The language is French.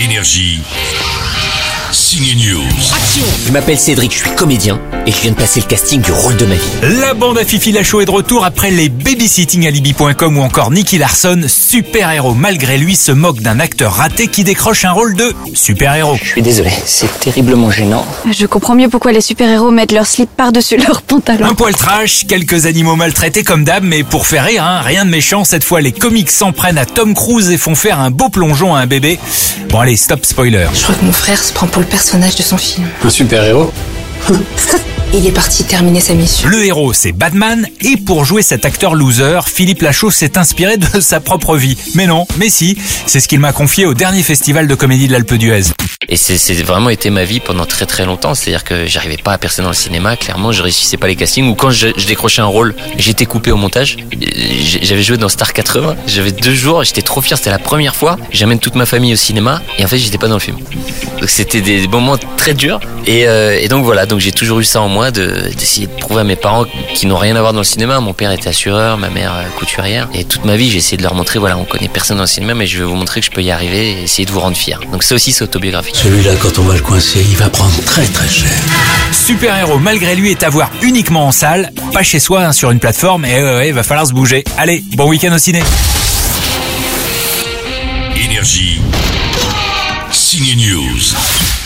Énergie. News. Je m'appelle Cédric, je suis comédien et je viens de passer le casting du rôle de ma vie. La bande à Fifi Lachaud est de retour après les babysitting alibi.com ou encore Nicky Larson. Super-héros malgré lui se moque d'un acteur raté qui décroche un rôle de super-héros. Je suis désolé, c'est terriblement gênant. Je comprends mieux pourquoi les super-héros mettent leur slip par-dessus leur pantalon. Un poil trash, quelques animaux maltraités comme d'hab, mais pour faire rire, hein, rien de méchant. Cette fois, les comics s'en prennent à Tom Cruise et font faire un beau plongeon à un bébé. Bon allez, stop spoiler. Je crois que mon frère se prend pour le personnage de son film. Un super-héros Il est parti terminer sa mission. Le héros, c'est Batman, et pour jouer cet acteur loser, Philippe Lachaud s'est inspiré de sa propre vie. Mais non, mais si, c'est ce qu'il m'a confié au dernier festival de comédie de l'Alpe d'Huez. Et c'est vraiment été ma vie pendant très très longtemps. C'est-à-dire que j'arrivais pas à percer dans le cinéma. Clairement, je réussissais pas les castings. Ou quand je, décrochais un rôle, j'étais coupé au montage. J'avais joué dans Star 80. J'avais deux jours. J'étais trop fier. C'était la première fois. J'amène toute ma famille au cinéma. Et en fait, j'étais pas dans le film. Donc c'était des moments très durs. Et, euh, et donc voilà. Donc j'ai toujours eu ça en moi de- d'essayer de prouver à mes parents qui n'ont rien à voir dans le cinéma. Mon père était assureur, ma mère euh, couturière. Et toute ma vie, j'ai essayé de leur montrer voilà, on connaît personne dans le cinéma, mais je vais vous montrer que je peux y arriver et essayer de vous rendre fier. Donc ça aussi, c'est autobiographique. Celui-là, quand on va le coincer, il va prendre très très cher. Super-héros malgré lui est à voir uniquement en salle, pas chez soi hein, sur une plateforme, et ouais, ouais, il va falloir se bouger. Allez, bon week-end au ciné. Énergie. Signe News.